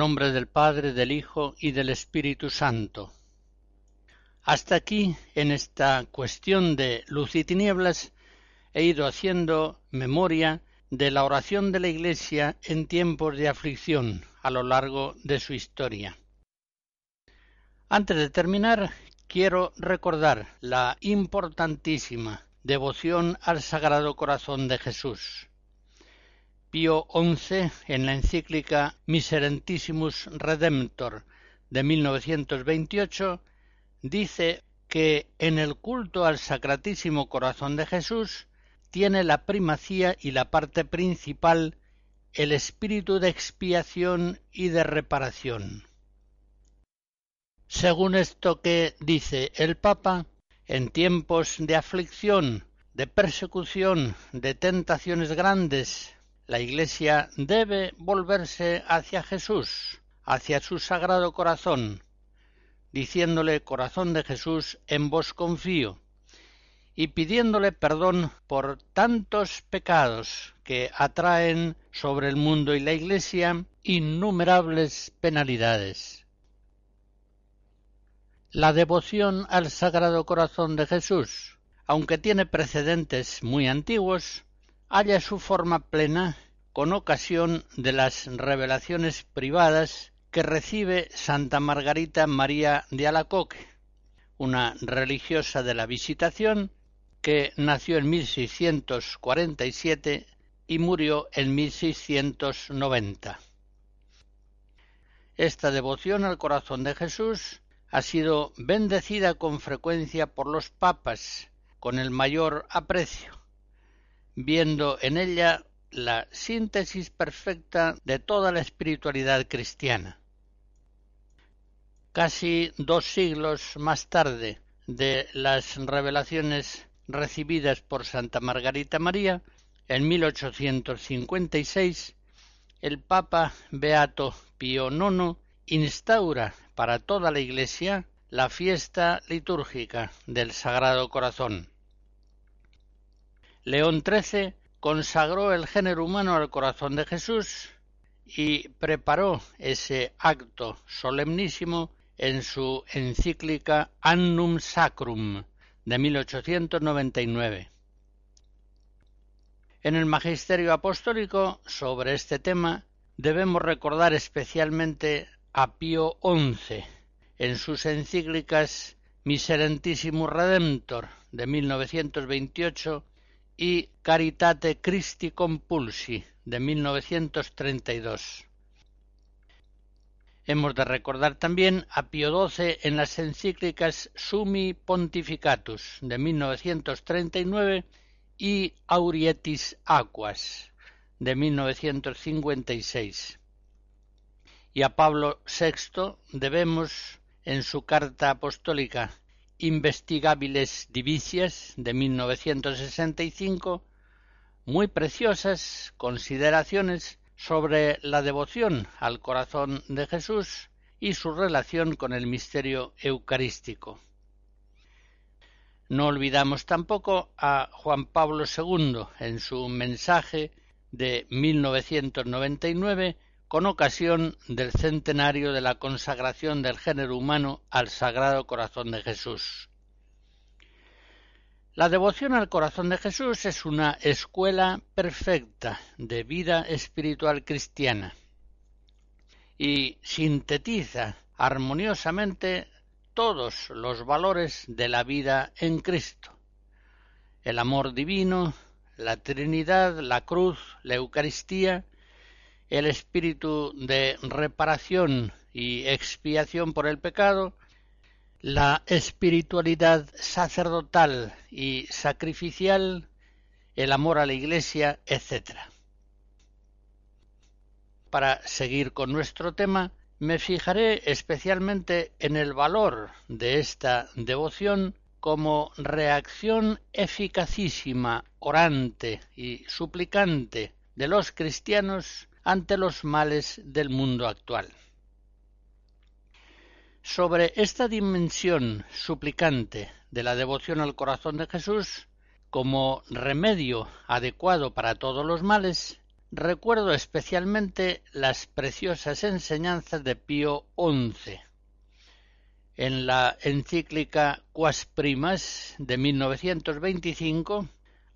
Nombre del Padre, del Hijo y del Espíritu Santo. Hasta aquí, en esta cuestión de luz y tinieblas, he ido haciendo memoria de la oración de la Iglesia en tiempos de aflicción a lo largo de su historia. Antes de terminar, quiero recordar la importantísima devoción al Sagrado Corazón de Jesús. Pío XI, en la encíclica Miserentissimus Redemptor de 1928, dice que en el culto al Sacratísimo Corazón de Jesús tiene la primacía y la parte principal el espíritu de expiación y de reparación. Según esto que dice el Papa, en tiempos de aflicción, de persecución, de tentaciones grandes, la Iglesia debe volverse hacia Jesús, hacia su sagrado corazón, diciéndole Corazón de Jesús, en vos confío, y pidiéndole perdón por tantos pecados que atraen sobre el mundo y la Iglesia innumerables penalidades. La devoción al Sagrado Corazón de Jesús, aunque tiene precedentes muy antiguos, halla su forma plena con ocasión de las revelaciones privadas que recibe Santa Margarita María de Alacoque, una religiosa de la Visitación que nació en 1647 y murió en 1690. Esta devoción al corazón de Jesús ha sido bendecida con frecuencia por los papas con el mayor aprecio viendo en ella la síntesis perfecta de toda la espiritualidad cristiana. Casi dos siglos más tarde de las revelaciones recibidas por Santa Margarita María, en 1856, el Papa Beato Pío IX instaura para toda la Iglesia la fiesta litúrgica del Sagrado Corazón. León XIII consagró el género humano al corazón de Jesús y preparó ese acto solemnísimo en su encíclica Annum Sacrum de 1899. En el Magisterio Apostólico sobre este tema debemos recordar especialmente a Pío XI en sus encíclicas Miserentissimus Redemptor de 1928 y Caritate Christi Compulsi de 1932. Hemos de recordar también a Pío XII en las encíclicas Sumi Pontificatus de 1939 y Aurietis Aquas de 1956. Y a Pablo VI debemos en su carta apostólica Investigables Divicias de 1965, muy preciosas consideraciones sobre la devoción al corazón de Jesús y su relación con el misterio eucarístico. No olvidamos tampoco a Juan Pablo II en su mensaje de 1999 con ocasión del centenario de la consagración del género humano al Sagrado Corazón de Jesús. La devoción al corazón de Jesús es una escuela perfecta de vida espiritual cristiana y sintetiza armoniosamente todos los valores de la vida en Cristo. El amor divino, la Trinidad, la cruz, la Eucaristía, el espíritu de reparación y expiación por el pecado, la espiritualidad sacerdotal y sacrificial, el amor a la Iglesia, etc. Para seguir con nuestro tema, me fijaré especialmente en el valor de esta devoción como reacción eficacísima, orante y suplicante de los cristianos ante los males del mundo actual. Sobre esta dimensión suplicante de la devoción al corazón de Jesús, como remedio adecuado para todos los males, recuerdo especialmente las preciosas enseñanzas de Pío XI. En la encíclica Quas Primas de 1925,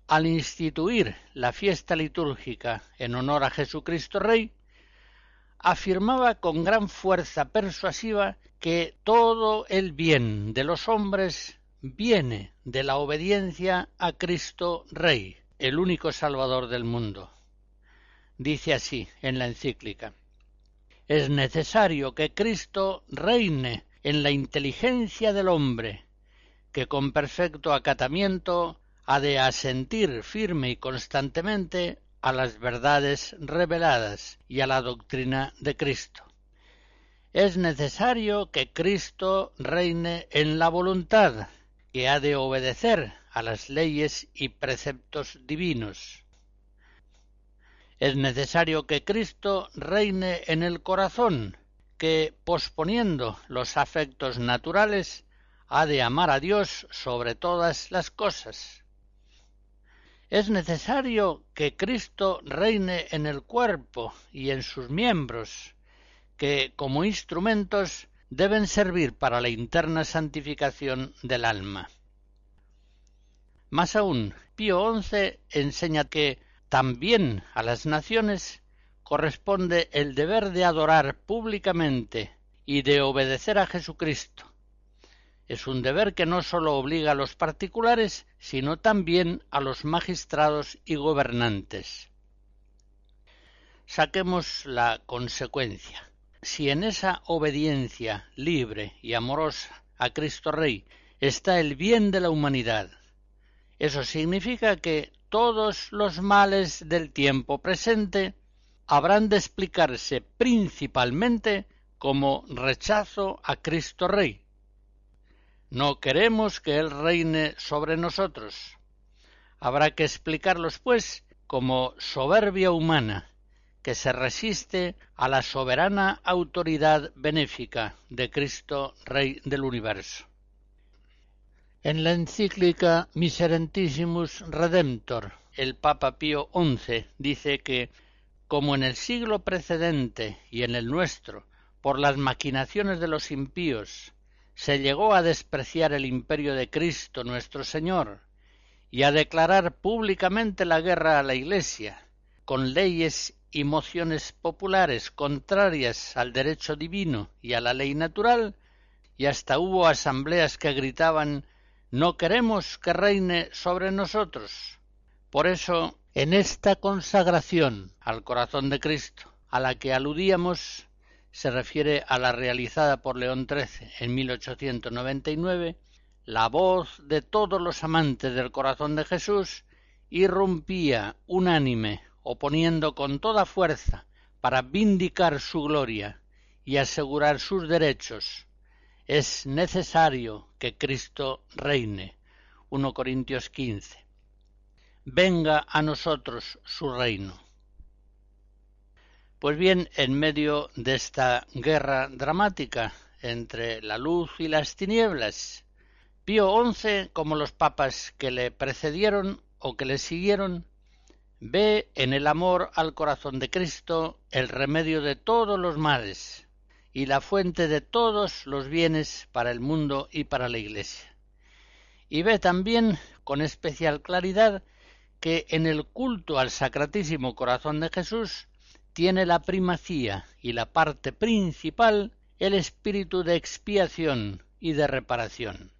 al instituir la fiesta litúrgica en honor a Jesucristo Rey, afirmaba con gran fuerza persuasiva que todo el bien de los hombres viene de la obediencia a Cristo Rey, el único Salvador del mundo. Dice así en la encíclica Es necesario que Cristo reine en la inteligencia del hombre, que con perfecto acatamiento ha de asentir firme y constantemente a las verdades reveladas y a la doctrina de Cristo. Es necesario que Cristo reine en la voluntad, que ha de obedecer a las leyes y preceptos divinos. Es necesario que Cristo reine en el corazón, que, posponiendo los afectos naturales, ha de amar a Dios sobre todas las cosas es necesario que Cristo reine en el cuerpo y en sus miembros, que como instrumentos deben servir para la interna santificación del alma. Más aún, Pío XI enseña que también a las naciones corresponde el deber de adorar públicamente y de obedecer a Jesucristo, es un deber que no sólo obliga a los particulares, sino también a los magistrados y gobernantes. Saquemos la consecuencia. Si en esa obediencia libre y amorosa a Cristo Rey está el bien de la humanidad, eso significa que todos los males del tiempo presente habrán de explicarse principalmente como rechazo a Cristo Rey, no queremos que Él reine sobre nosotros. Habrá que explicarlos, pues, como soberbia humana, que se resiste a la soberana autoridad benéfica de Cristo, Rey del universo. En la encíclica Miserentissimus Redemptor, el Papa Pío XI dice que, como en el siglo precedente y en el nuestro, por las maquinaciones de los impíos se llegó a despreciar el imperio de Cristo nuestro Señor y a declarar públicamente la guerra a la Iglesia, con leyes y mociones populares contrarias al derecho divino y a la ley natural, y hasta hubo asambleas que gritaban No queremos que reine sobre nosotros. Por eso, en esta consagración al corazón de Cristo, a la que aludíamos, se refiere a la realizada por León XIII en 1899, la voz de todos los amantes del corazón de Jesús irrumpía unánime, oponiendo con toda fuerza para vindicar su gloria y asegurar sus derechos. Es necesario que Cristo reine. 1 Corintios 15. Venga a nosotros su reino. Pues bien, en medio de esta guerra dramática entre la luz y las tinieblas, Pío XI, como los papas que le precedieron o que le siguieron, ve en el amor al corazón de Cristo el remedio de todos los males y la fuente de todos los bienes para el mundo y para la Iglesia. Y ve también con especial claridad que en el culto al Sacratísimo Corazón de Jesús tiene la primacía y la parte principal el espíritu de expiación y de reparación.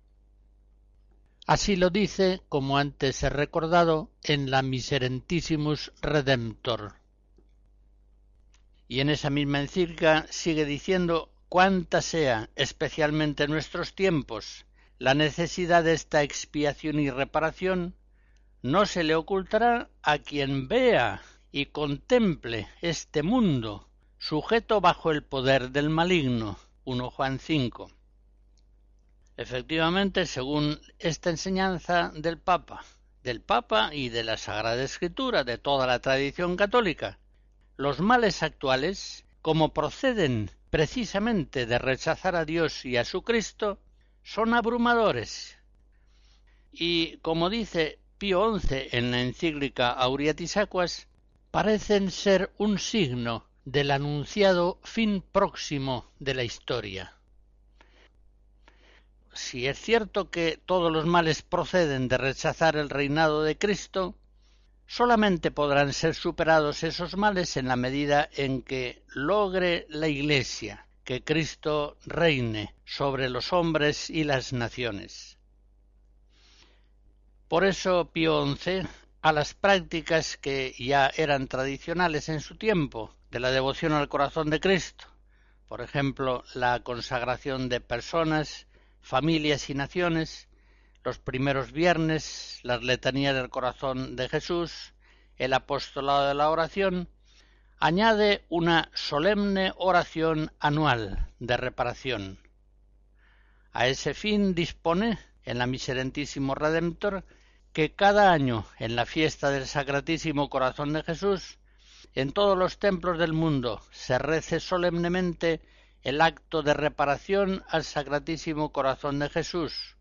Así lo dice, como antes he recordado, en la Miserentissimus Redemptor. Y en esa misma encíclica sigue diciendo cuánta sea, especialmente en nuestros tiempos, la necesidad de esta expiación y reparación, no se le ocultará a quien vea y contemple este mundo sujeto bajo el poder del maligno. 1 Juan 5. Efectivamente, según esta enseñanza del Papa, del Papa y de la Sagrada Escritura, de toda la tradición católica, los males actuales, como proceden precisamente de rechazar a Dios y a su Cristo, son abrumadores. Y, como dice Pío XI en la encíclica Auriatis Aquas, parecen ser un signo del anunciado fin próximo de la historia si es cierto que todos los males proceden de rechazar el reinado de Cristo, solamente podrán ser superados esos males en la medida en que logre la Iglesia que Cristo reine sobre los hombres y las naciones. Por eso Pío XI, a las prácticas que ya eran tradicionales en su tiempo, de la devoción al corazón de Cristo, por ejemplo, la consagración de personas familias y naciones, los primeros viernes, las letanías del corazón de Jesús, el apostolado de la oración, añade una solemne oración anual de reparación. A ese fin dispone, en la Miserentísimo Redentor, que cada año, en la fiesta del Sacratísimo Corazón de Jesús, en todos los templos del mundo se rece solemnemente el acto de reparación al Sacratísimo Corazón de Jesús,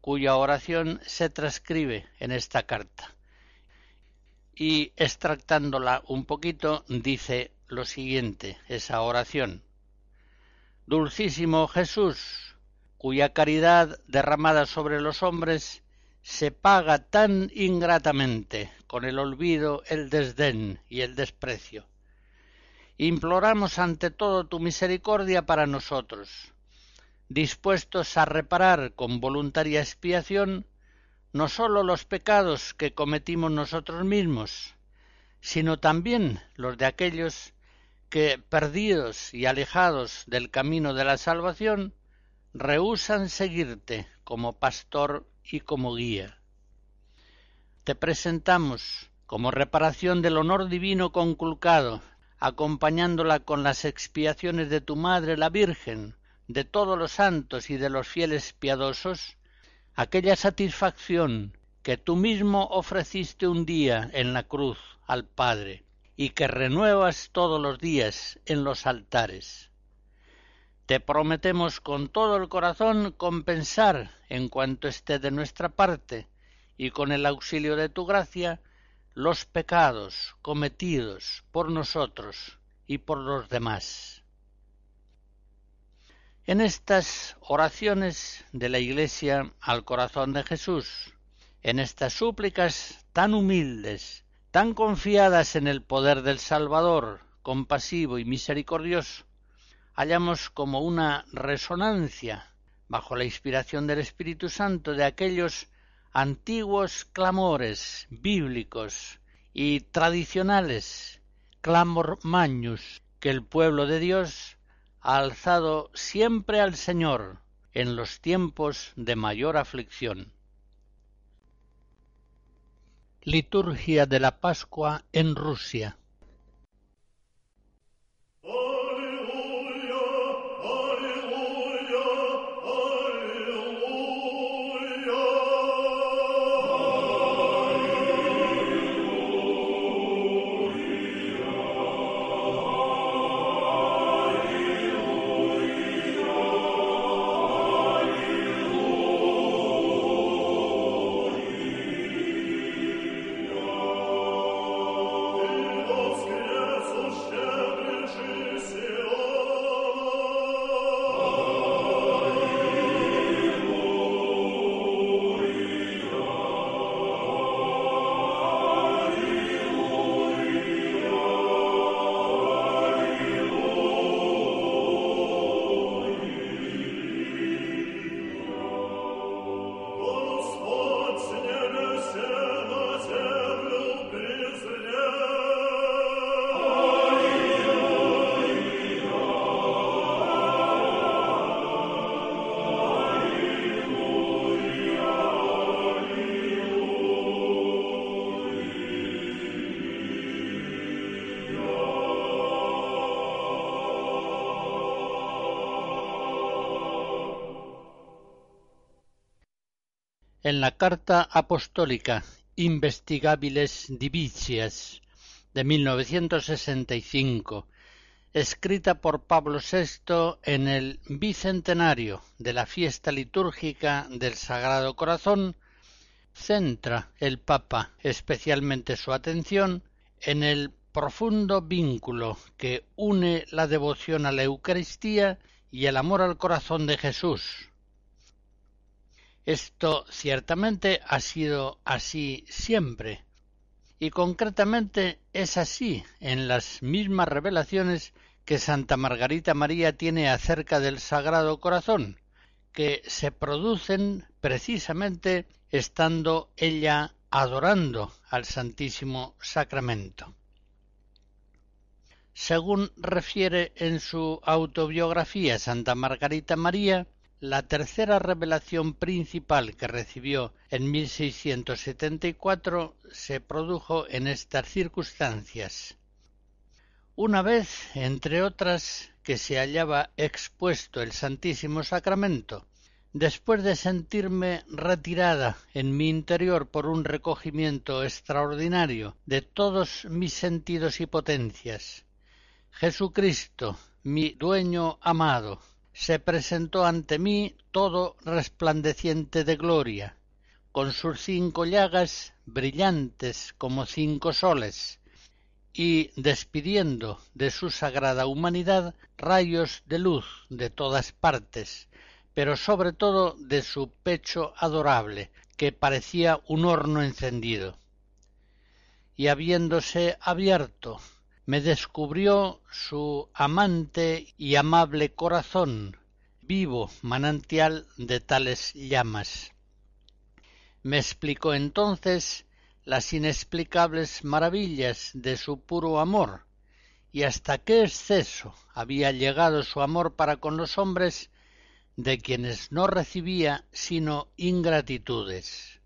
cuya oración se transcribe en esta carta. Y extractándola un poquito, dice lo siguiente, esa oración. Dulcísimo Jesús, cuya caridad derramada sobre los hombres se paga tan ingratamente con el olvido, el desdén y el desprecio. Imploramos ante todo tu misericordia para nosotros, dispuestos a reparar con voluntaria expiación no sólo los pecados que cometimos nosotros mismos, sino también los de aquellos que, perdidos y alejados del camino de la salvación, rehusan seguirte como pastor y como guía. Te presentamos, como reparación del honor divino conculcado acompañándola con las expiaciones de tu Madre la Virgen, de todos los santos y de los fieles piadosos, aquella satisfacción que tú mismo ofreciste un día en la cruz al Padre y que renuevas todos los días en los altares. Te prometemos con todo el corazón compensar en cuanto esté de nuestra parte y con el auxilio de tu gracia los pecados cometidos por nosotros y por los demás. En estas oraciones de la Iglesia al corazón de Jesús, en estas súplicas tan humildes, tan confiadas en el poder del Salvador, compasivo y misericordioso, hallamos como una resonancia, bajo la inspiración del Espíritu Santo, de aquellos antiguos clamores bíblicos y tradicionales, clamor magnus, que el pueblo de Dios ha alzado siempre al Señor en los tiempos de mayor aflicción. Liturgia de la Pascua en Rusia en la Carta Apostólica Investigabiles Divicias de 1965, escrita por Pablo VI en el bicentenario de la fiesta litúrgica del Sagrado Corazón, centra el Papa especialmente su atención en el profundo vínculo que une la devoción a la Eucaristía y el amor al corazón de Jesús. Esto ciertamente ha sido así siempre, y concretamente es así en las mismas revelaciones que Santa Margarita María tiene acerca del Sagrado Corazón, que se producen precisamente estando ella adorando al Santísimo Sacramento. Según refiere en su autobiografía Santa Margarita María, la tercera revelación principal que recibió en 1674 se produjo en estas circunstancias. Una vez, entre otras, que se hallaba expuesto el Santísimo Sacramento, después de sentirme retirada en mi interior por un recogimiento extraordinario de todos mis sentidos y potencias, Jesucristo, mi dueño amado, se presentó ante mí todo resplandeciente de gloria, con sus cinco llagas brillantes como cinco soles, y despidiendo de su sagrada humanidad rayos de luz de todas partes, pero sobre todo de su pecho adorable, que parecía un horno encendido. Y habiéndose abierto me descubrió su amante y amable corazón, vivo manantial de tales llamas. Me explicó entonces las inexplicables maravillas de su puro amor, y hasta qué exceso había llegado su amor para con los hombres, de quienes no recibía sino ingratitudes.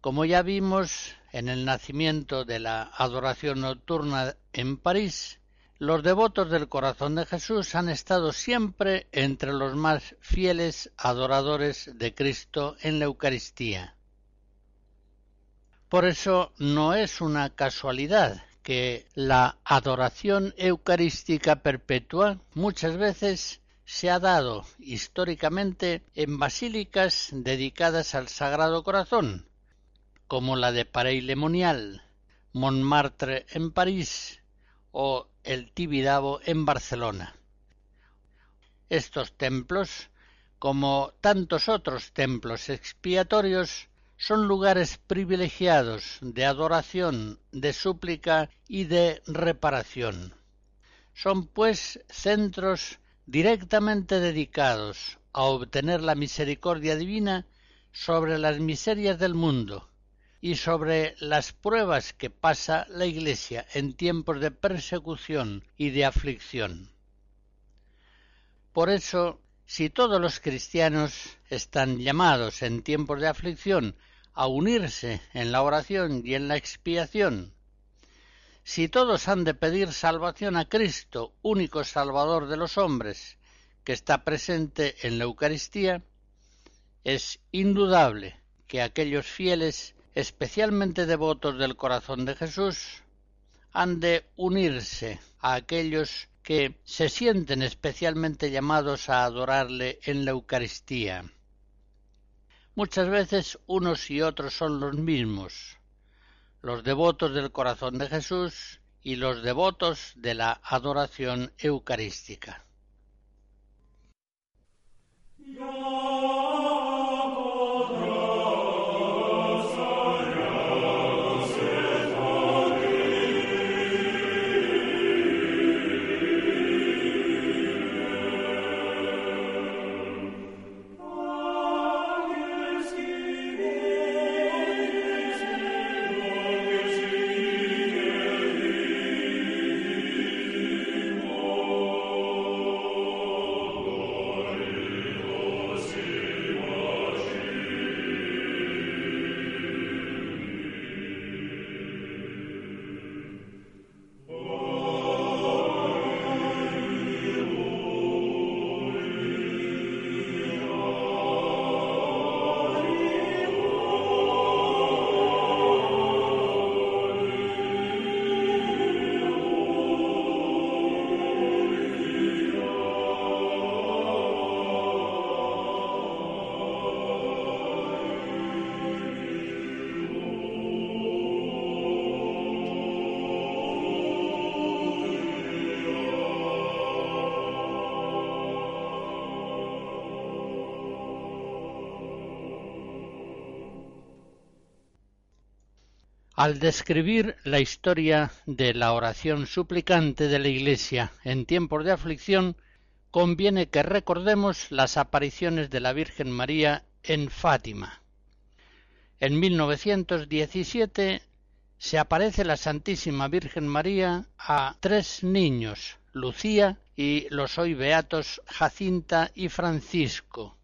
Como ya vimos, en el nacimiento de la adoración nocturna en París, los devotos del corazón de Jesús han estado siempre entre los más fieles adoradores de Cristo en la Eucaristía. Por eso no es una casualidad que la adoración eucarística perpetua muchas veces se ha dado históricamente en basílicas dedicadas al Sagrado Corazón, como la de Pareil-le-Monial, Montmartre en París o el Tibidabo en Barcelona. Estos templos, como tantos otros templos expiatorios, son lugares privilegiados de adoración, de súplica y de reparación. Son, pues, centros directamente dedicados a obtener la misericordia divina sobre las miserias del mundo, y sobre las pruebas que pasa la Iglesia en tiempos de persecución y de aflicción. Por eso, si todos los cristianos están llamados en tiempos de aflicción a unirse en la oración y en la expiación, si todos han de pedir salvación a Cristo, único Salvador de los hombres, que está presente en la Eucaristía, es indudable que aquellos fieles especialmente devotos del corazón de Jesús, han de unirse a aquellos que se sienten especialmente llamados a adorarle en la Eucaristía. Muchas veces unos y otros son los mismos, los devotos del corazón de Jesús y los devotos de la adoración eucarística. Al describir la historia de la oración suplicante de la Iglesia en tiempos de aflicción, conviene que recordemos las apariciones de la Virgen María en Fátima. En 1917 se aparece la Santísima Virgen María a tres niños, Lucía y los hoy beatos Jacinta y Francisco,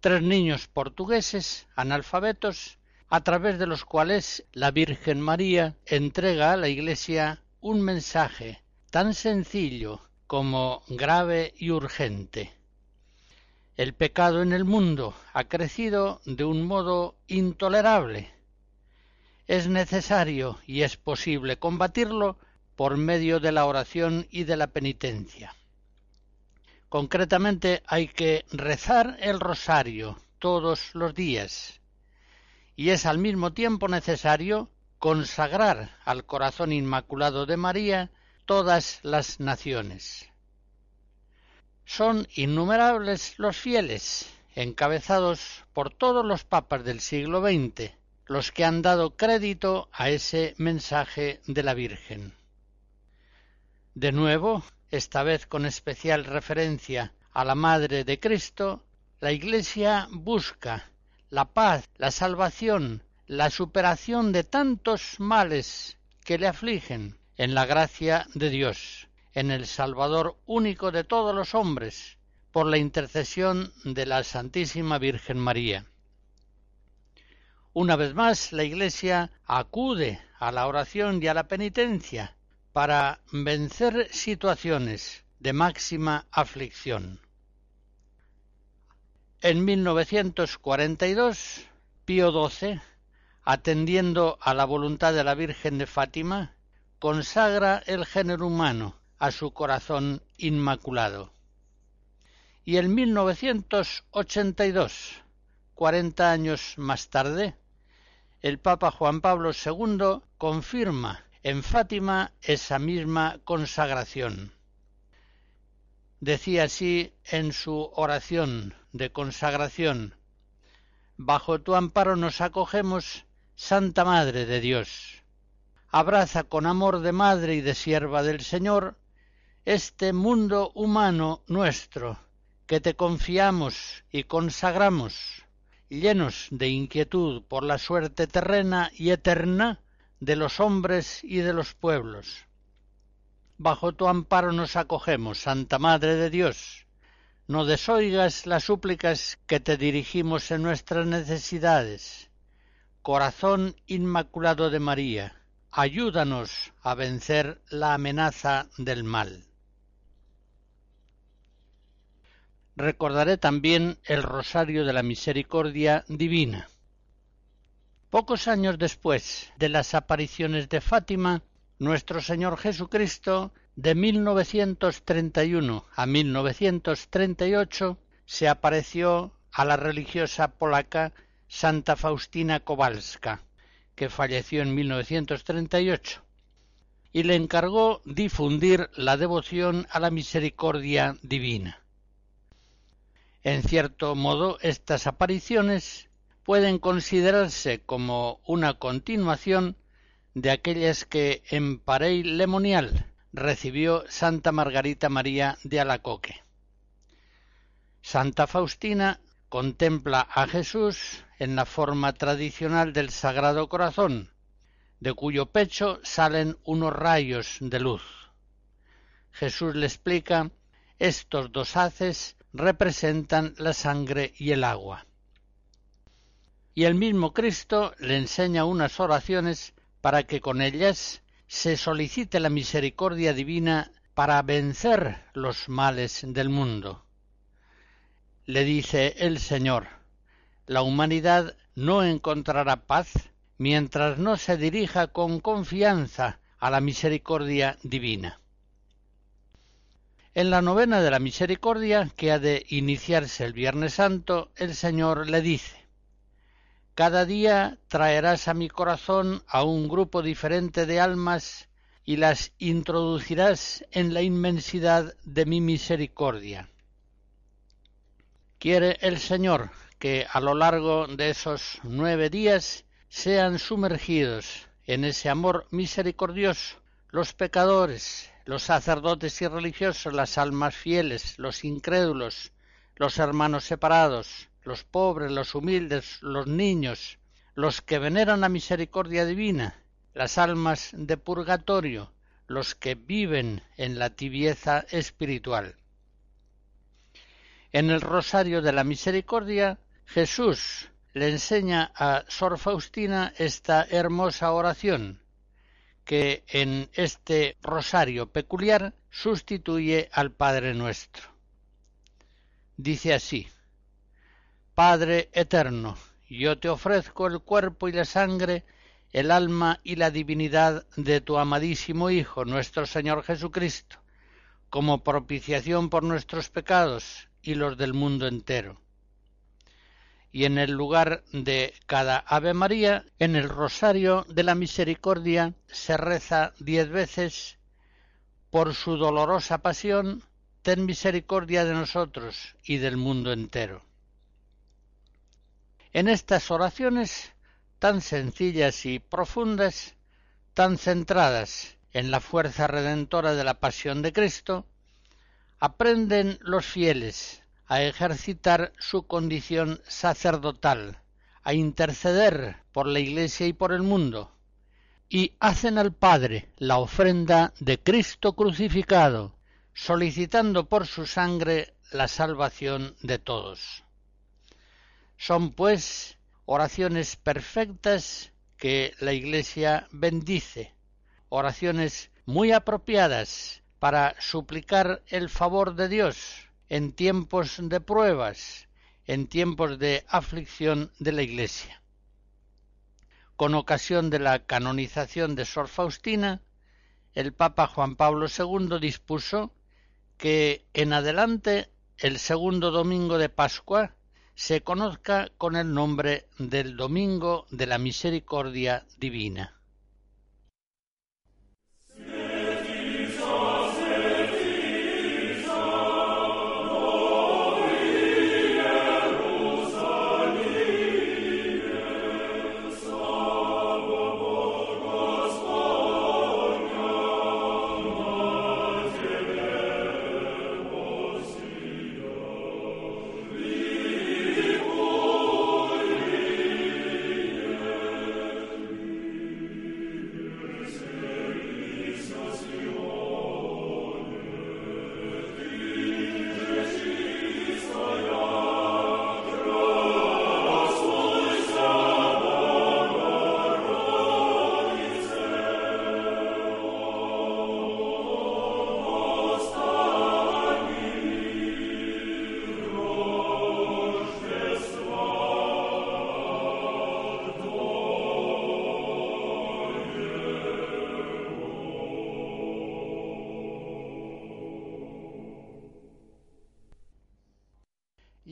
tres niños portugueses analfabetos a través de los cuales la Virgen María entrega a la Iglesia un mensaje tan sencillo como grave y urgente. El pecado en el mundo ha crecido de un modo intolerable. Es necesario y es posible combatirlo por medio de la oración y de la penitencia. Concretamente hay que rezar el rosario todos los días y es al mismo tiempo necesario consagrar al corazón inmaculado de María todas las naciones. Son innumerables los fieles, encabezados por todos los papas del siglo XX, los que han dado crédito a ese mensaje de la Virgen. De nuevo, esta vez con especial referencia a la Madre de Cristo, la Iglesia busca la paz, la salvación, la superación de tantos males que le afligen en la gracia de Dios, en el Salvador único de todos los hombres, por la intercesión de la Santísima Virgen María. Una vez más, la Iglesia acude a la oración y a la penitencia para vencer situaciones de máxima aflicción. En 1942, Pío XII, atendiendo a la voluntad de la Virgen de Fátima, consagra el género humano a su corazón inmaculado. Y en 1982, cuarenta años más tarde, el Papa Juan Pablo II confirma en Fátima esa misma consagración. Decía así en su oración de consagración Bajo tu amparo nos acogemos, Santa Madre de Dios abraza con amor de madre y de sierva del Señor este mundo humano nuestro, que te confiamos y consagramos, llenos de inquietud por la suerte terrena y eterna de los hombres y de los pueblos. Bajo tu amparo nos acogemos, Santa Madre de Dios. No desoigas las súplicas que te dirigimos en nuestras necesidades. Corazón Inmaculado de María, ayúdanos a vencer la amenaza del mal. Recordaré también el Rosario de la Misericordia Divina. Pocos años después de las apariciones de Fátima, nuestro Señor Jesucristo, de 1931 a 1938, se apareció a la religiosa polaca Santa Faustina Kowalska, que falleció en 1938, y le encargó difundir la devoción a la misericordia divina. En cierto modo, estas apariciones pueden considerarse como una continuación de aquellas que en Parey Lemonial recibió Santa Margarita María de Alacoque. Santa Faustina contempla a Jesús en la forma tradicional del Sagrado Corazón, de cuyo pecho salen unos rayos de luz. Jesús le explica, estos dos haces representan la sangre y el agua. Y el mismo Cristo le enseña unas oraciones para que con ellas se solicite la misericordia divina para vencer los males del mundo. Le dice el Señor, la humanidad no encontrará paz mientras no se dirija con confianza a la misericordia divina. En la novena de la misericordia, que ha de iniciarse el Viernes Santo, el Señor le dice, Cada día traerás a mi corazón a un grupo diferente de almas y las introducirás en la inmensidad de mi misericordia. Quiere el Señor que a lo largo de esos nueve días sean sumergidos en ese amor misericordioso, los pecadores, los sacerdotes y religiosos, las almas fieles, los incrédulos, los hermanos separados, los pobres, los humildes, los niños, los que veneran la misericordia divina, las almas de purgatorio, los que viven en la tibieza espiritual. En el Rosario de la Misericordia, Jesús le enseña a Sor Faustina esta hermosa oración, que en este rosario peculiar sustituye al Padre nuestro. Dice así, Padre eterno, yo te ofrezco el cuerpo y la sangre, el alma y la divinidad de tu amadísimo Hijo, nuestro Señor Jesucristo, como propiciación por nuestros pecados y los del mundo entero. Y en el lugar de cada Ave María, en el Rosario de la Misericordia, se reza diez veces por su dolorosa pasión, ten misericordia de nosotros y del mundo entero. En estas oraciones tan sencillas y profundas, tan centradas en la fuerza redentora de la pasión de Cristo, aprenden los fieles a ejercitar su condición sacerdotal, a interceder por la Iglesia y por el mundo, y hacen al Padre la ofrenda de Cristo crucificado, solicitando por su sangre la salvación de todos. Son, pues, oraciones perfectas que la Iglesia bendice, oraciones muy apropiadas para suplicar el favor de Dios en tiempos de pruebas, en tiempos de aflicción de la Iglesia. Con ocasión de la canonización de Sor Faustina, el Papa Juan Pablo II dispuso que en adelante el segundo domingo de Pascua se conozca con el nombre del Domingo de la Misericordia Divina.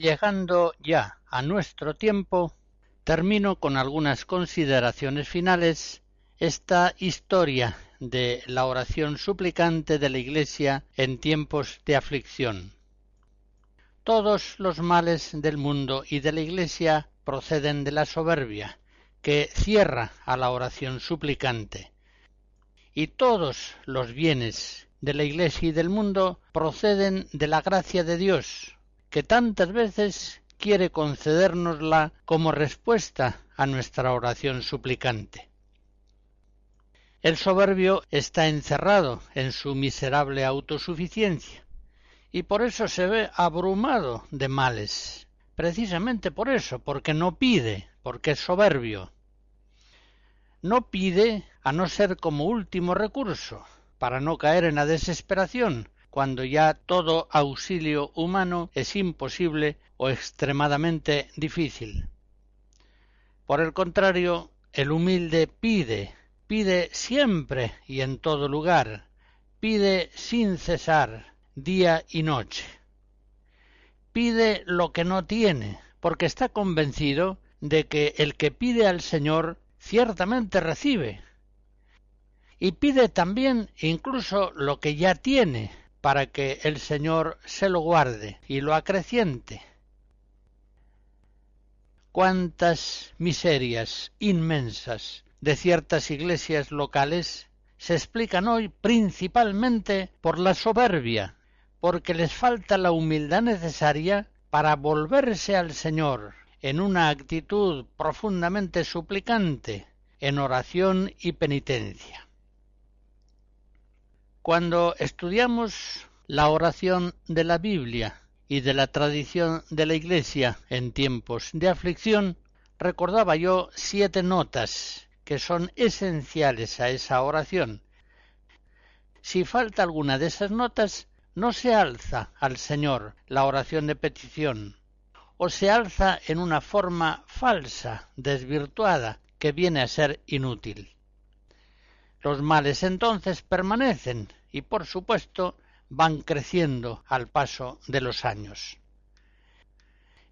Llegando ya a nuestro tiempo, termino con algunas consideraciones finales esta historia de la oración suplicante de la Iglesia en tiempos de aflicción. Todos los males del mundo y de la Iglesia proceden de la soberbia, que cierra a la oración suplicante. Y todos los bienes de la Iglesia y del mundo proceden de la gracia de Dios, que tantas veces quiere concedérnosla como respuesta a nuestra oración suplicante. El soberbio está encerrado en su miserable autosuficiencia y por eso se ve abrumado de males, precisamente por eso, porque no pide, porque es soberbio. No pide a no ser como último recurso, para no caer en la desesperación, cuando ya todo auxilio humano es imposible o extremadamente difícil. Por el contrario, el humilde pide, pide siempre y en todo lugar, pide sin cesar, día y noche. Pide lo que no tiene, porque está convencido de que el que pide al Señor ciertamente recibe. Y pide también incluso lo que ya tiene, para que el Señor se lo guarde y lo acreciente. Cuántas miserias inmensas de ciertas iglesias locales se explican hoy principalmente por la soberbia, porque les falta la humildad necesaria para volverse al Señor en una actitud profundamente suplicante, en oración y penitencia. Cuando estudiamos la oración de la Biblia y de la tradición de la Iglesia en tiempos de aflicción, recordaba yo siete notas que son esenciales a esa oración. Si falta alguna de esas notas, no se alza al Señor la oración de petición, o se alza en una forma falsa, desvirtuada, que viene a ser inútil. Los males entonces permanecen y por supuesto van creciendo al paso de los años.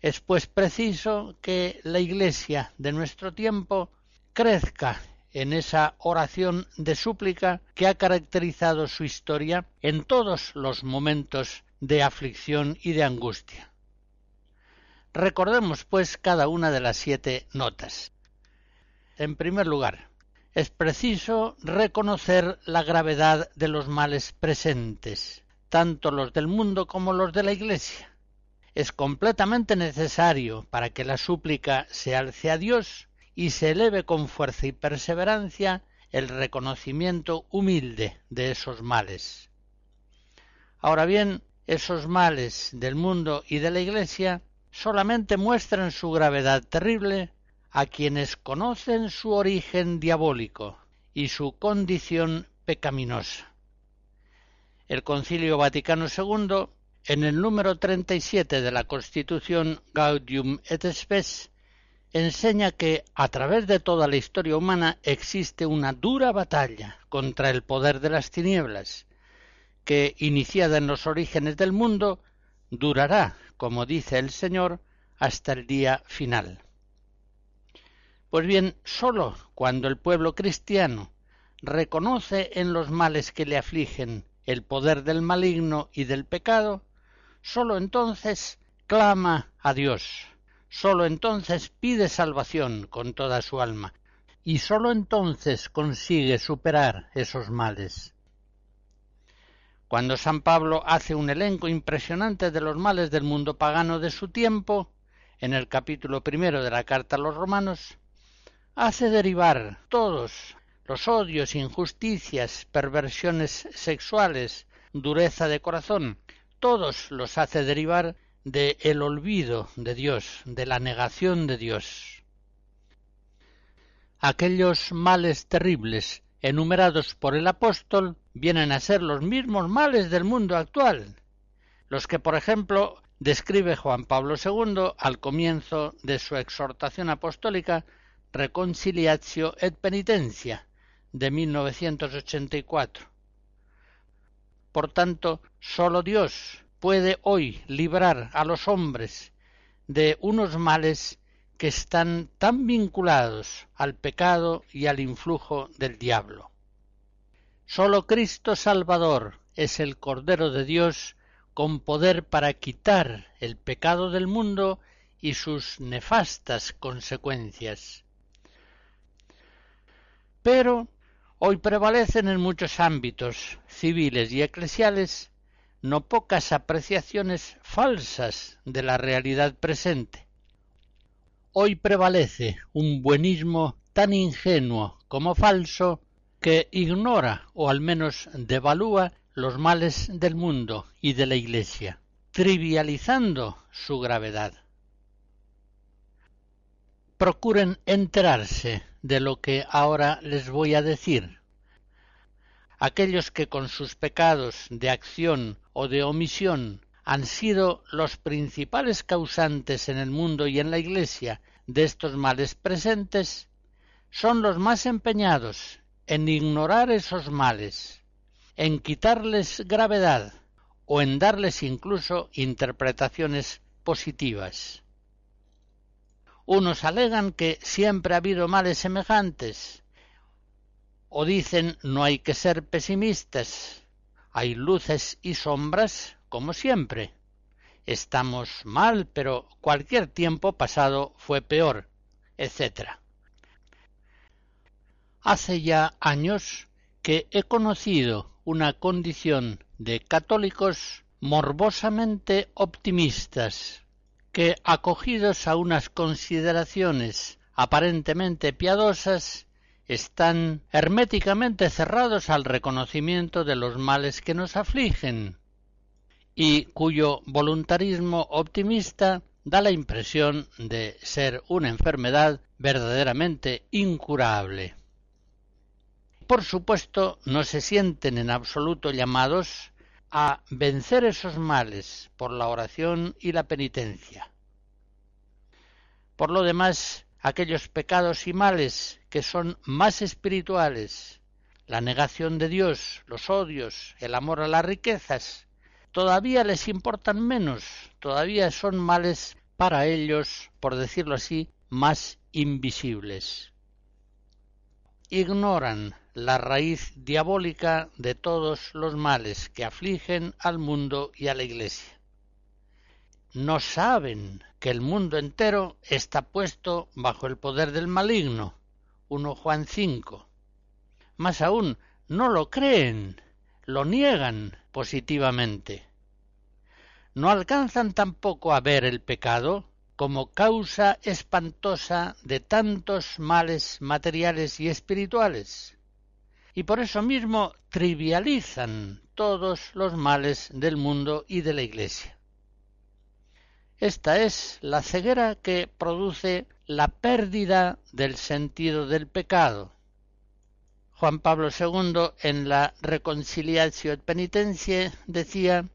Es pues preciso que la Iglesia de nuestro tiempo crezca en esa oración de súplica que ha caracterizado su historia en todos los momentos de aflicción y de angustia. Recordemos, pues, cada una de las siete notas. En primer lugar, es preciso reconocer la gravedad de los males presentes, tanto los del mundo como los de la Iglesia. Es completamente necesario para que la súplica se alce a Dios y se eleve con fuerza y perseverancia el reconocimiento humilde de esos males. Ahora bien, esos males del mundo y de la Iglesia solamente muestran su gravedad terrible a quienes conocen su origen diabólico y su condición pecaminosa. El Concilio Vaticano II, en el número 37 de la Constitución Gaudium et Spes, enseña que a través de toda la historia humana existe una dura batalla contra el poder de las tinieblas, que, iniciada en los orígenes del mundo, durará, como dice el Señor, hasta el día final. Pues bien, sólo cuando el pueblo cristiano reconoce en los males que le afligen el poder del maligno y del pecado, sólo entonces clama a Dios, sólo entonces pide salvación con toda su alma, y sólo entonces consigue superar esos males. Cuando San Pablo hace un elenco impresionante de los males del mundo pagano de su tiempo, en el capítulo primero de la carta a los romanos, hace derivar todos los odios, injusticias, perversiones sexuales, dureza de corazón, todos los hace derivar de el olvido de Dios, de la negación de Dios. Aquellos males terribles enumerados por el apóstol vienen a ser los mismos males del mundo actual, los que, por ejemplo, describe Juan Pablo II al comienzo de su exhortación apostólica Reconciliatio et Penitencia de 1984. Por tanto, sólo Dios puede hoy librar a los hombres de unos males que están tan vinculados al pecado y al influjo del diablo. Sólo Cristo Salvador es el Cordero de Dios con poder para quitar el pecado del mundo y sus nefastas consecuencias. Pero hoy prevalecen en muchos ámbitos civiles y eclesiales no pocas apreciaciones falsas de la realidad presente. Hoy prevalece un buenismo tan ingenuo como falso que ignora o al menos devalúa los males del mundo y de la Iglesia, trivializando su gravedad procuren enterarse de lo que ahora les voy a decir. Aquellos que con sus pecados de acción o de omisión han sido los principales causantes en el mundo y en la Iglesia de estos males presentes, son los más empeñados en ignorar esos males, en quitarles gravedad o en darles incluso interpretaciones positivas. Unos alegan que siempre ha habido males semejantes, o dicen no hay que ser pesimistas, hay luces y sombras como siempre. Estamos mal, pero cualquier tiempo pasado fue peor, etc. hace ya años que he conocido una condición de católicos morbosamente optimistas, que, acogidos a unas consideraciones aparentemente piadosas, están herméticamente cerrados al reconocimiento de los males que nos afligen, y cuyo voluntarismo optimista da la impresión de ser una enfermedad verdaderamente incurable. Por supuesto, no se sienten en absoluto llamados a vencer esos males por la oración y la penitencia. Por lo demás, aquellos pecados y males que son más espirituales, la negación de Dios, los odios, el amor a las riquezas, todavía les importan menos, todavía son males para ellos, por decirlo así, más invisibles. Ignoran la raíz diabólica de todos los males que afligen al mundo y a la Iglesia. No saben que el mundo entero está puesto bajo el poder del maligno. 1 Juan 5. Más aún, no lo creen, lo niegan positivamente. No alcanzan tampoco a ver el pecado como causa espantosa de tantos males materiales y espirituales, y por eso mismo trivializan todos los males del mundo y de la Iglesia. Esta es la ceguera que produce la pérdida del sentido del pecado. Juan Pablo II en la Reconciliatio Penitencie decía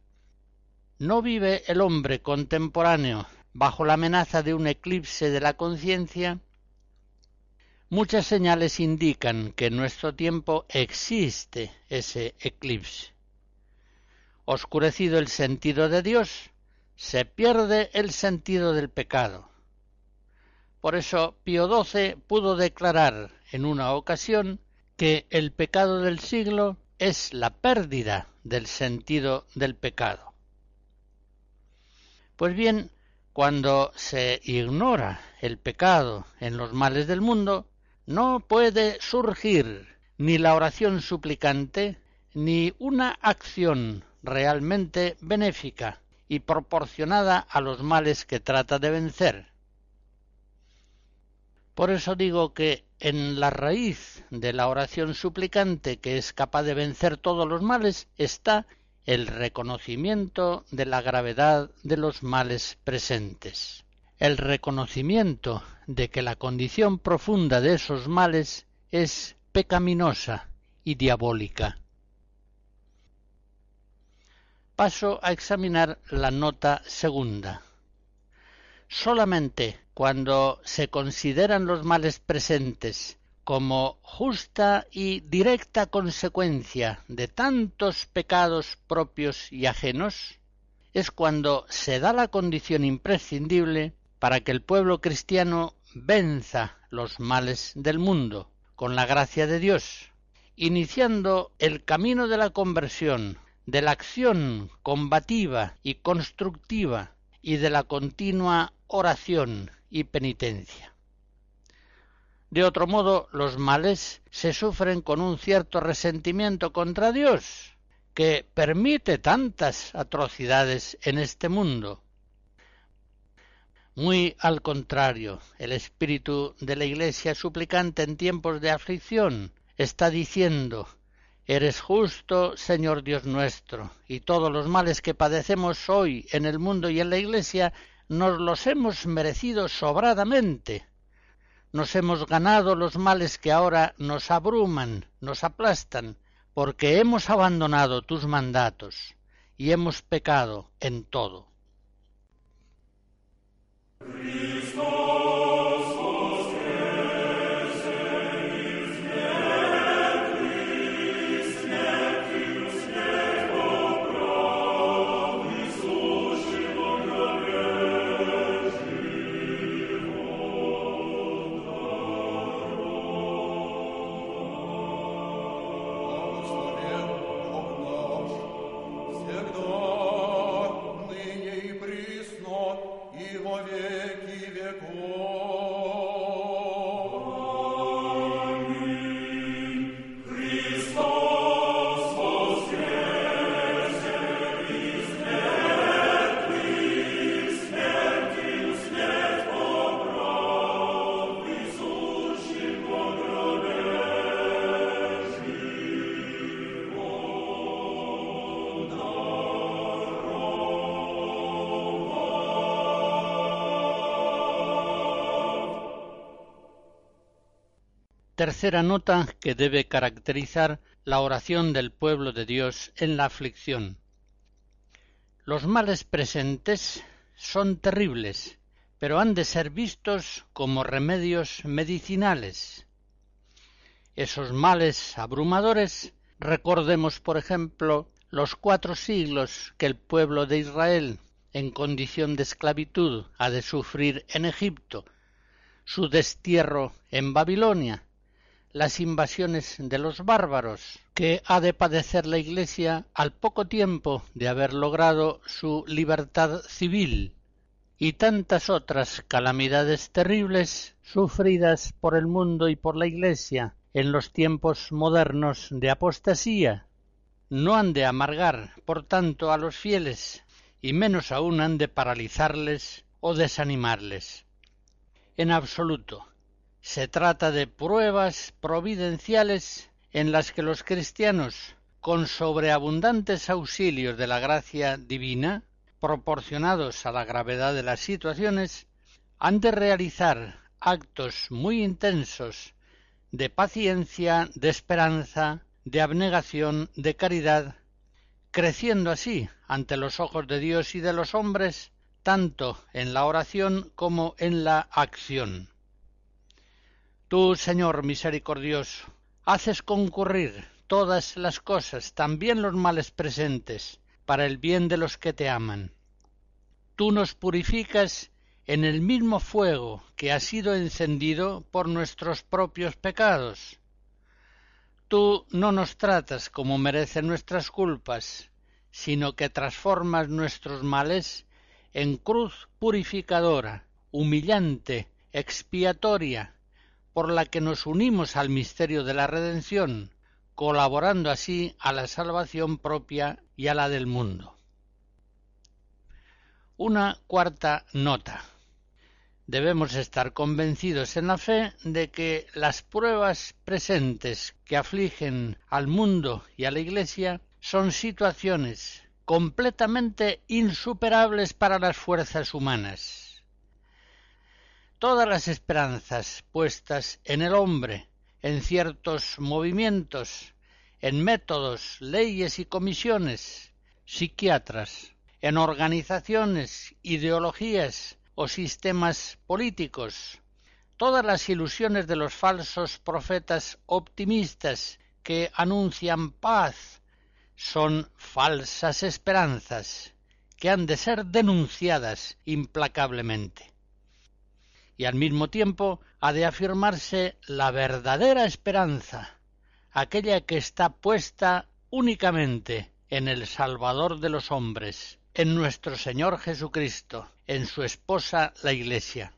No vive el hombre contemporáneo bajo la amenaza de un eclipse de la conciencia, muchas señales indican que en nuestro tiempo existe ese eclipse. Oscurecido el sentido de Dios, se pierde el sentido del pecado. Por eso Pío XII pudo declarar en una ocasión que el pecado del siglo es la pérdida del sentido del pecado. Pues bien, cuando se ignora el pecado en los males del mundo, no puede surgir ni la oración suplicante ni una acción realmente benéfica y proporcionada a los males que trata de vencer. Por eso digo que en la raíz de la oración suplicante que es capaz de vencer todos los males está el reconocimiento de la gravedad de los males presentes, el reconocimiento de que la condición profunda de esos males es pecaminosa y diabólica. Paso a examinar la nota segunda. Solamente cuando se consideran los males presentes como justa y directa consecuencia de tantos pecados propios y ajenos, es cuando se da la condición imprescindible para que el pueblo cristiano venza los males del mundo con la gracia de Dios, iniciando el camino de la conversión, de la acción combativa y constructiva y de la continua oración y penitencia. De otro modo, los males se sufren con un cierto resentimiento contra Dios, que permite tantas atrocidades en este mundo. Muy al contrario, el espíritu de la Iglesia suplicante en tiempos de aflicción está diciendo Eres justo, Señor Dios nuestro, y todos los males que padecemos hoy en el mundo y en la Iglesia nos los hemos merecido sobradamente nos hemos ganado los males que ahora nos abruman, nos aplastan, porque hemos abandonado tus mandatos y hemos pecado en todo. Tercera nota que debe caracterizar la oración del pueblo de Dios en la aflicción. Los males presentes son terribles, pero han de ser vistos como remedios medicinales. Esos males abrumadores, recordemos por ejemplo los cuatro siglos que el pueblo de Israel, en condición de esclavitud, ha de sufrir en Egipto, su destierro en Babilonia, las invasiones de los bárbaros que ha de padecer la Iglesia al poco tiempo de haber logrado su libertad civil y tantas otras calamidades terribles sufridas por el mundo y por la Iglesia en los tiempos modernos de apostasía, no han de amargar, por tanto, a los fieles, y menos aún han de paralizarles o desanimarles. En absoluto, se trata de pruebas providenciales en las que los cristianos, con sobreabundantes auxilios de la gracia divina, proporcionados a la gravedad de las situaciones, han de realizar actos muy intensos de paciencia, de esperanza, de abnegación, de caridad, creciendo así ante los ojos de Dios y de los hombres, tanto en la oración como en la acción. Tú, Señor misericordioso, haces concurrir todas las cosas, también los males presentes, para el bien de los que te aman. Tú nos purificas en el mismo fuego que ha sido encendido por nuestros propios pecados. Tú no nos tratas como merecen nuestras culpas, sino que transformas nuestros males en cruz purificadora, humillante, expiatoria, por la que nos unimos al misterio de la redención, colaborando así a la salvación propia y a la del mundo. Una cuarta nota. Debemos estar convencidos en la fe de que las pruebas presentes que afligen al mundo y a la Iglesia son situaciones completamente insuperables para las fuerzas humanas todas las esperanzas puestas en el hombre, en ciertos movimientos, en métodos, leyes y comisiones, psiquiatras, en organizaciones, ideologías o sistemas políticos, todas las ilusiones de los falsos profetas optimistas que anuncian paz son falsas esperanzas que han de ser denunciadas implacablemente y al mismo tiempo ha de afirmarse la verdadera esperanza, aquella que está puesta únicamente en el Salvador de los hombres, en nuestro Señor Jesucristo, en su esposa la Iglesia.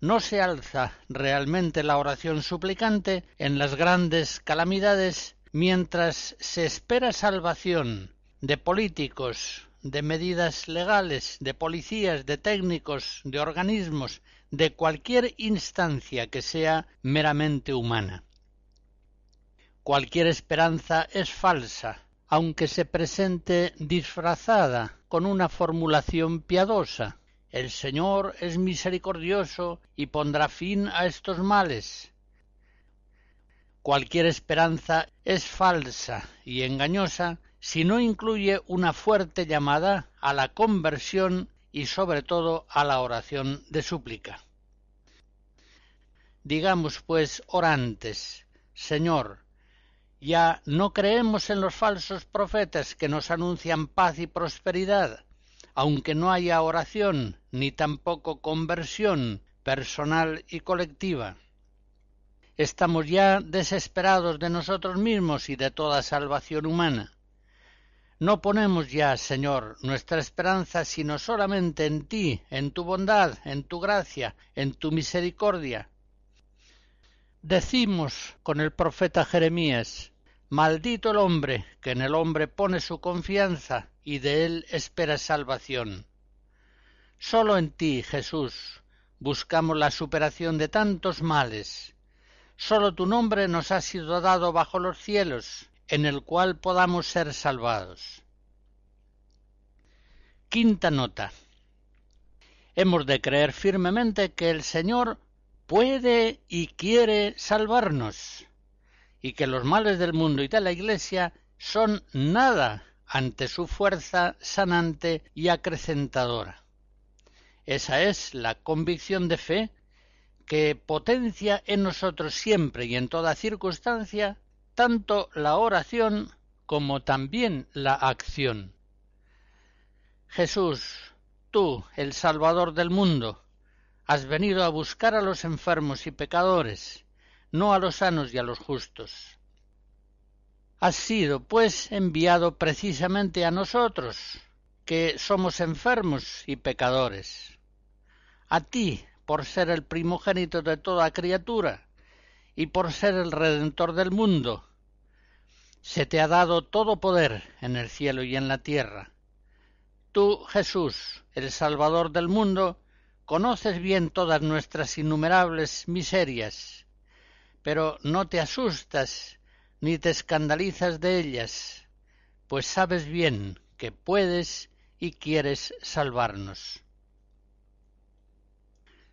No se alza realmente la oración suplicante en las grandes calamidades mientras se espera salvación de políticos, de medidas legales, de policías, de técnicos, de organismos, de cualquier instancia que sea meramente humana. Cualquier esperanza es falsa, aunque se presente disfrazada con una formulación piadosa. El Señor es misericordioso y pondrá fin a estos males. Cualquier esperanza es falsa y engañosa si no incluye una fuerte llamada a la conversión y sobre todo a la oración de súplica. Digamos pues orantes, Señor, ya no creemos en los falsos profetas que nos anuncian paz y prosperidad, aunque no haya oración ni tampoco conversión personal y colectiva. Estamos ya desesperados de nosotros mismos y de toda salvación humana. No ponemos ya, Señor, nuestra esperanza sino solamente en ti, en tu bondad, en tu gracia, en tu misericordia. Decimos con el profeta Jeremías, Maldito el hombre que en el hombre pone su confianza y de él espera salvación. Solo en ti, Jesús, buscamos la superación de tantos males. Solo tu nombre nos ha sido dado bajo los cielos, en el cual podamos ser salvados. Quinta nota. Hemos de creer firmemente que el Señor puede y quiere salvarnos, y que los males del mundo y de la Iglesia son nada ante su fuerza sanante y acrecentadora. Esa es la convicción de fe que potencia en nosotros siempre y en toda circunstancia tanto la oración como también la acción. Jesús, tú, el Salvador del mundo, has venido a buscar a los enfermos y pecadores, no a los sanos y a los justos. Has sido, pues, enviado precisamente a nosotros, que somos enfermos y pecadores. A ti, por ser el primogénito de toda criatura, y por ser el Redentor del mundo, se te ha dado todo poder en el cielo y en la tierra. Tú, Jesús, el Salvador del mundo, conoces bien todas nuestras innumerables miserias, pero no te asustas ni te escandalizas de ellas, pues sabes bien que puedes y quieres salvarnos.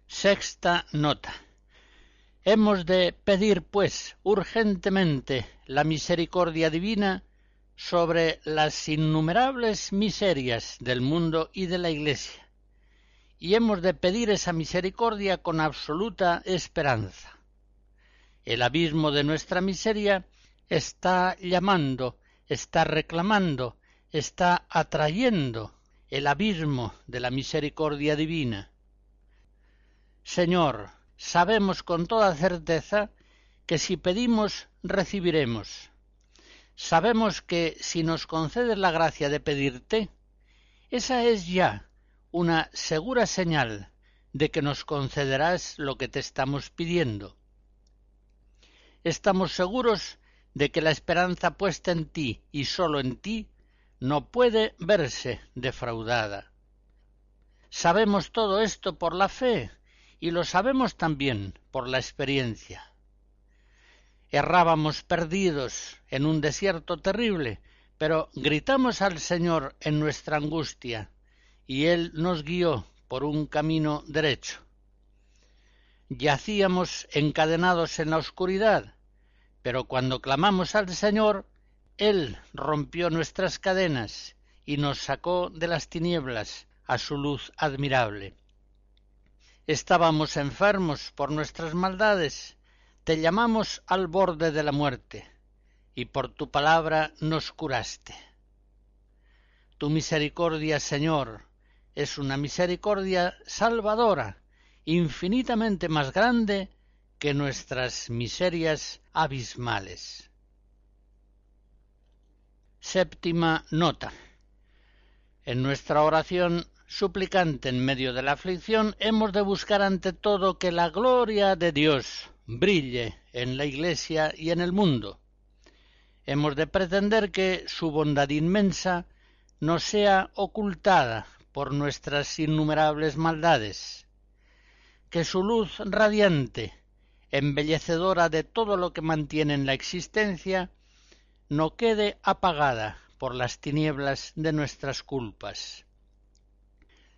Sexta nota. Hemos de pedir, pues, urgentemente la misericordia divina sobre las innumerables miserias del mundo y de la Iglesia, y hemos de pedir esa misericordia con absoluta esperanza. El abismo de nuestra miseria está llamando, está reclamando, está atrayendo el abismo de la misericordia divina. Señor, sabemos con toda certeza que si pedimos, recibiremos. Sabemos que si nos concedes la gracia de pedirte, esa es ya una segura señal de que nos concederás lo que te estamos pidiendo. Estamos seguros de que la esperanza puesta en ti y sólo en ti no puede verse defraudada. Sabemos todo esto por la fe y lo sabemos también por la experiencia. Errábamos perdidos en un desierto terrible, pero gritamos al Señor en nuestra angustia y Él nos guió por un camino derecho. Yacíamos encadenados en la oscuridad, pero cuando clamamos al Señor, Él rompió nuestras cadenas y nos sacó de las tinieblas a su luz admirable. Estábamos enfermos por nuestras maldades, te llamamos al borde de la muerte, y por tu palabra nos curaste. Tu misericordia, Señor, es una misericordia salvadora, infinitamente más grande que nuestras miserias abismales. Séptima nota. En nuestra oración suplicante en medio de la aflicción hemos de buscar ante todo que la gloria de Dios brille en la Iglesia y en el mundo. Hemos de pretender que su bondad inmensa no sea ocultada por nuestras innumerables maldades, que su luz radiante embellecedora de todo lo que mantiene en la existencia, no quede apagada por las tinieblas de nuestras culpas.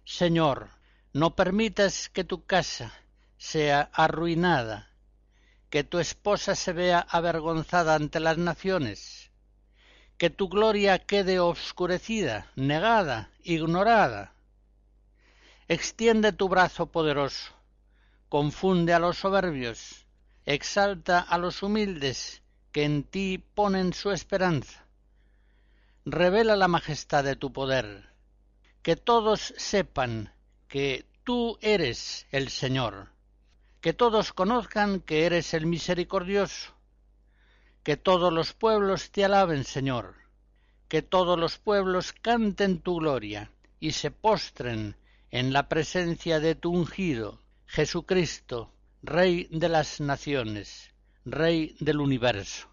Señor, no permitas que tu casa sea arruinada, que tu esposa se vea avergonzada ante las naciones, que tu gloria quede obscurecida, negada, ignorada. Extiende tu brazo poderoso, confunde a los soberbios, exalta a los humildes que en ti ponen su esperanza. Revela la majestad de tu poder, que todos sepan que tú eres el Señor, que todos conozcan que eres el misericordioso, que todos los pueblos te alaben, Señor, que todos los pueblos canten tu gloria y se postren en la presencia de tu ungido, Jesucristo, Rey de las naciones, Rey del universo.